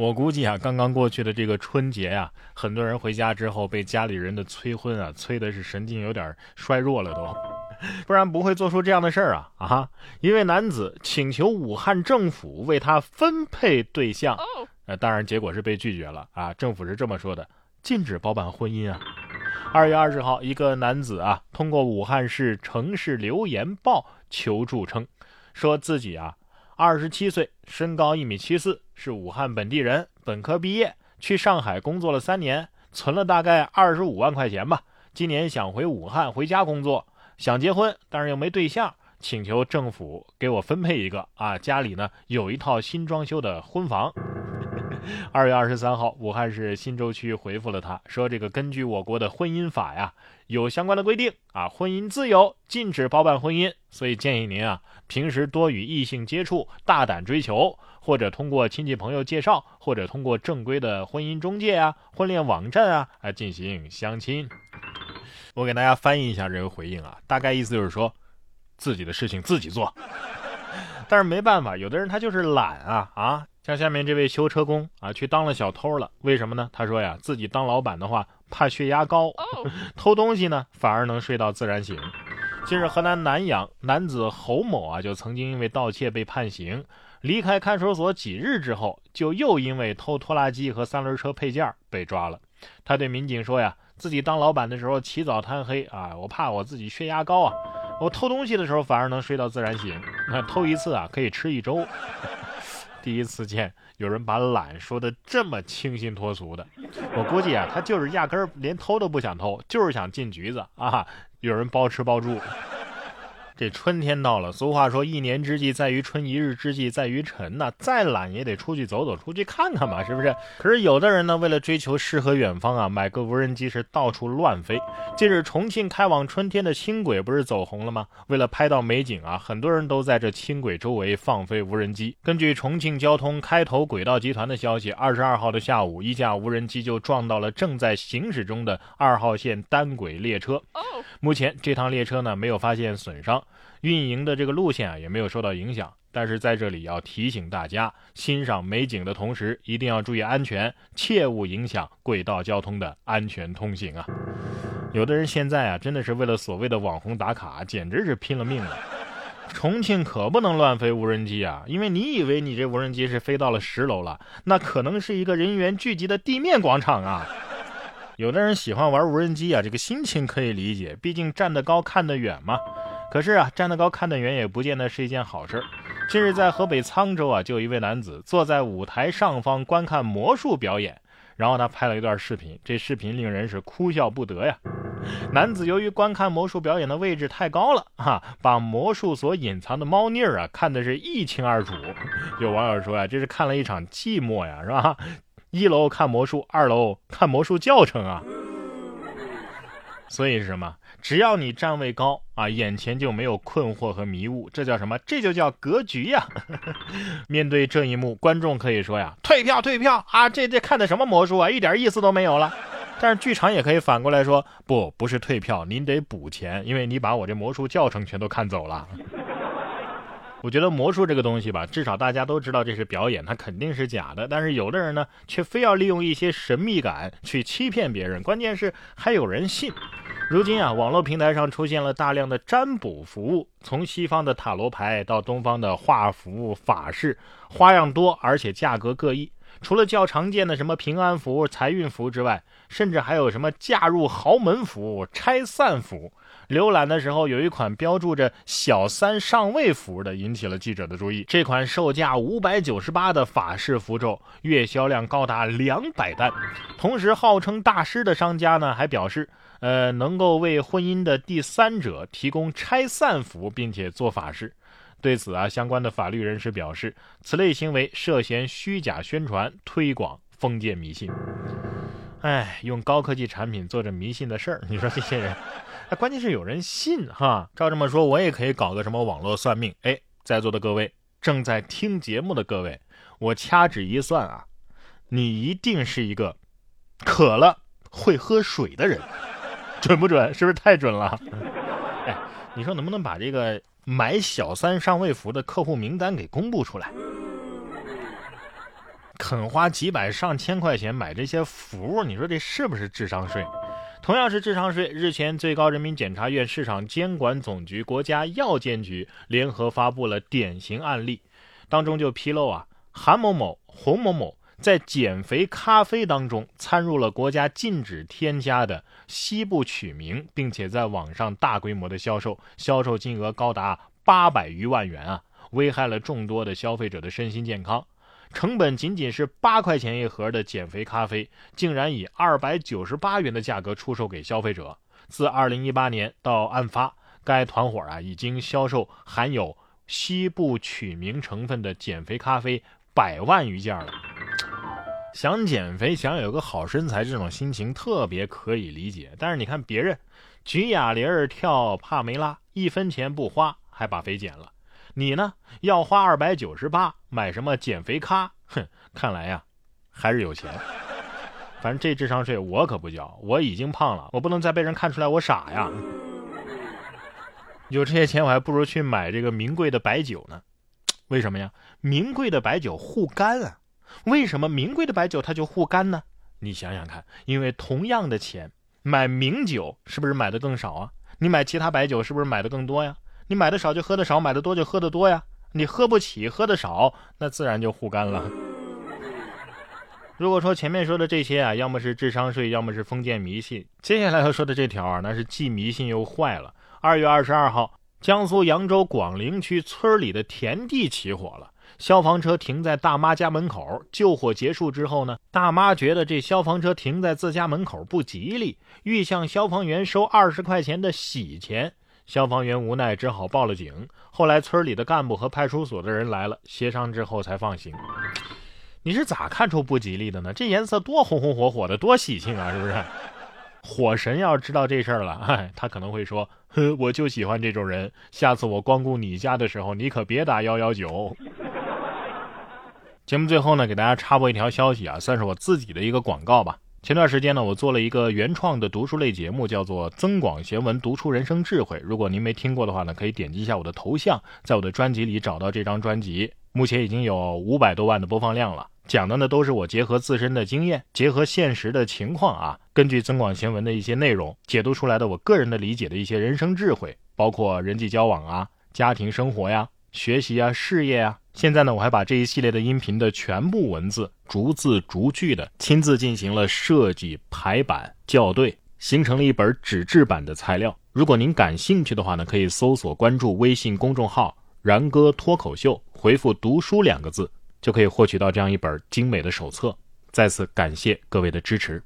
我估计啊，刚刚过去的这个春节呀，很多人回家之后被家里人的催婚啊，催的是神经有点衰弱了都，不然不会做出这样的事儿啊啊！一位男子请求武汉政府为他分配对象，呃，当然结果是被拒绝了啊。政府是这么说的：禁止包办婚姻啊。二月二十号，一个男子啊，通过武汉市城市留言报求助称，说自己啊。二十七岁，身高一米七四，是武汉本地人，本科毕业，去上海工作了三年，存了大概二十五万块钱吧。今年想回武汉回家工作，想结婚，但是又没对象，请求政府给我分配一个啊。家里呢有一套新装修的婚房。二月二十三号，武汉市新洲区回复了他，说这个根据我国的婚姻法呀，有相关的规定啊，婚姻自由，禁止包办婚姻，所以建议您啊，平时多与异性接触，大胆追求，或者通过亲戚朋友介绍，或者通过正规的婚姻中介啊、婚恋网站啊来进行相亲。我给大家翻译一下这个回应啊，大概意思就是说，自己的事情自己做。但是没办法，有的人他就是懒啊啊。像下面这位修车工啊，去当了小偷了。为什么呢？他说呀，自己当老板的话，怕血压高，偷东西呢，反而能睡到自然醒。近日，河南南阳男子侯某啊，就曾经因为盗窃被判刑，离开看守所几日之后，就又因为偷拖拉机和三轮车配件被抓了。他对民警说呀，自己当老板的时候起早贪黑啊，我怕我自己血压高啊，我偷东西的时候反而能睡到自然醒。那偷一次啊，可以吃一周。第一次见有人把懒说的这么清新脱俗的，我估计啊，他就是压根儿连偷都不想偷，就是想进局子啊！有人包吃包住。这春天到了，俗话说一年之计在于春，一日之计在于晨呐。再懒也得出去走走，出去看看嘛，是不是？可是有的人呢，为了追求诗和远方啊，买个无人机是到处乱飞。近日，重庆开往春天的轻轨不是走红了吗？为了拍到美景啊，很多人都在这轻轨周围放飞无人机。根据重庆交通开头轨道集团的消息，二十二号的下午，一架无人机就撞到了正在行驶中的二号线单轨列车。目前这趟列车呢，没有发现损伤。运营的这个路线啊也没有受到影响，但是在这里要提醒大家，欣赏美景的同时一定要注意安全，切勿影响轨道交通的安全通行啊！有的人现在啊真的是为了所谓的网红打卡，简直是拼了命了。重庆可不能乱飞无人机啊，因为你以为你这无人机是飞到了十楼了，那可能是一个人员聚集的地面广场啊。有的人喜欢玩无人机啊，这个心情可以理解，毕竟站得高看得远嘛。可是啊，站得高看得远也不见得是一件好事。近日，在河北沧州啊，就有一位男子坐在舞台上方观看魔术表演，然后他拍了一段视频，这视频令人是哭笑不得呀。男子由于观看魔术表演的位置太高了，哈，把魔术所隐藏的猫腻儿啊看的是一清二楚。有网友说呀，这是看了一场寂寞呀，是吧？一楼看魔术，二楼看魔术教程啊。所以是什么？只要你站位高啊，眼前就没有困惑和迷雾，这叫什么？这就叫格局呀！面对这一幕，观众可以说呀：“退票，退票啊！这这看的什么魔术啊？一点意思都没有了。”但是剧场也可以反过来说：“不，不是退票，您得补钱，因为你把我这魔术教程全都看走了。”我觉得魔术这个东西吧，至少大家都知道这是表演，它肯定是假的。但是有的人呢，却非要利用一些神秘感去欺骗别人，关键是还有人信。如今啊，网络平台上出现了大量的占卜服务，从西方的塔罗牌到东方的画符、法事，花样多，而且价格各异。除了较常见的什么平安符、财运符之外，甚至还有什么嫁入豪门符、拆散符。浏览的时候，有一款标注着“小三上位符”的，引起了记者的注意。这款售价五百九十八的法式符咒，月销量高达两百单。同时，号称大师的商家呢，还表示。呃，能够为婚姻的第三者提供拆散符，并且做法事。对此啊，相关的法律人士表示，此类行为涉嫌虚假宣传、推广封建迷信。哎，用高科技产品做着迷信的事儿，你说这些人，哎，关键是有人信哈。照这么说，我也可以搞个什么网络算命。哎，在座的各位，正在听节目的各位，我掐指一算啊，你一定是一个渴了会喝水的人。准不准？是不是太准了？哎，你说能不能把这个买小三上位服的客户名单给公布出来？肯花几百上千块钱买这些服，你说这是不是智商税？同样是智商税，日前最高人民检察院市场监管总局、国家药监局联合发布了典型案例，当中就披露啊，韩某某、洪某某在减肥咖啡当中掺入了国家禁止添加的西部曲明，并且在网上大规模的销售，销售金额高达八百余万元啊，危害了众多的消费者的身心健康。成本仅仅是八块钱一盒的减肥咖啡，竟然以二百九十八元的价格出售给消费者。自二零一八年到案发，该团伙啊已经销售含有西部曲明成分的减肥咖啡百万余件了。想减肥，想有个好身材，这种心情特别可以理解。但是你看别人，举哑铃儿跳帕梅拉，一分钱不花，还把肥减了。你呢？要花二百九十八买什么减肥咖？哼，看来呀，还是有钱。反正这智商税我可不交，我已经胖了，我不能再被人看出来我傻呀。有这些钱，我还不如去买这个名贵的白酒呢。为什么呀？名贵的白酒护肝啊。为什么名贵的白酒它就护肝呢？你想想看，因为同样的钱买名酒是不是买的更少啊？你买其他白酒是不是买的更多呀？你买的少就喝的少，买的多就喝的多呀。你喝不起，喝的少，那自然就护肝了。如果说前面说的这些啊，要么是智商税，要么是封建迷信，接下来要说的这条啊，那是既迷信又坏了。二月二十二号，江苏扬州广陵区村里的田地起火了，消防车停在大妈家门口。救火结束之后呢，大妈觉得这消防车停在自家门口不吉利，欲向消防员收二十块钱的喜钱。消防员无奈，只好报了警。后来村里的干部和派出所的人来了，协商之后才放行。你是咋看出不吉利的呢？这颜色多红红火火的，多喜庆啊，是不是？火神要知道这事儿了，哎，他可能会说：“哼，我就喜欢这种人。下次我光顾你家的时候，你可别打幺幺九。”节目最后呢，给大家插播一条消息啊，算是我自己的一个广告吧。前段时间呢，我做了一个原创的读书类节目，叫做《增广贤文，读出人生智慧》。如果您没听过的话呢，可以点击一下我的头像，在我的专辑里找到这张专辑。目前已经有五百多万的播放量了。讲的呢都是我结合自身的经验，结合现实的情况啊，根据《增广贤文》的一些内容解读出来的我个人的理解的一些人生智慧，包括人际交往啊、家庭生活呀、学习啊、事业啊。现在呢，我还把这一系列的音频的全部文字，逐字逐句的亲自进行了设计、排版、校对，形成了一本纸质版的材料。如果您感兴趣的话呢，可以搜索关注微信公众号“然哥脱口秀”，回复“读书”两个字，就可以获取到这样一本精美的手册。再次感谢各位的支持。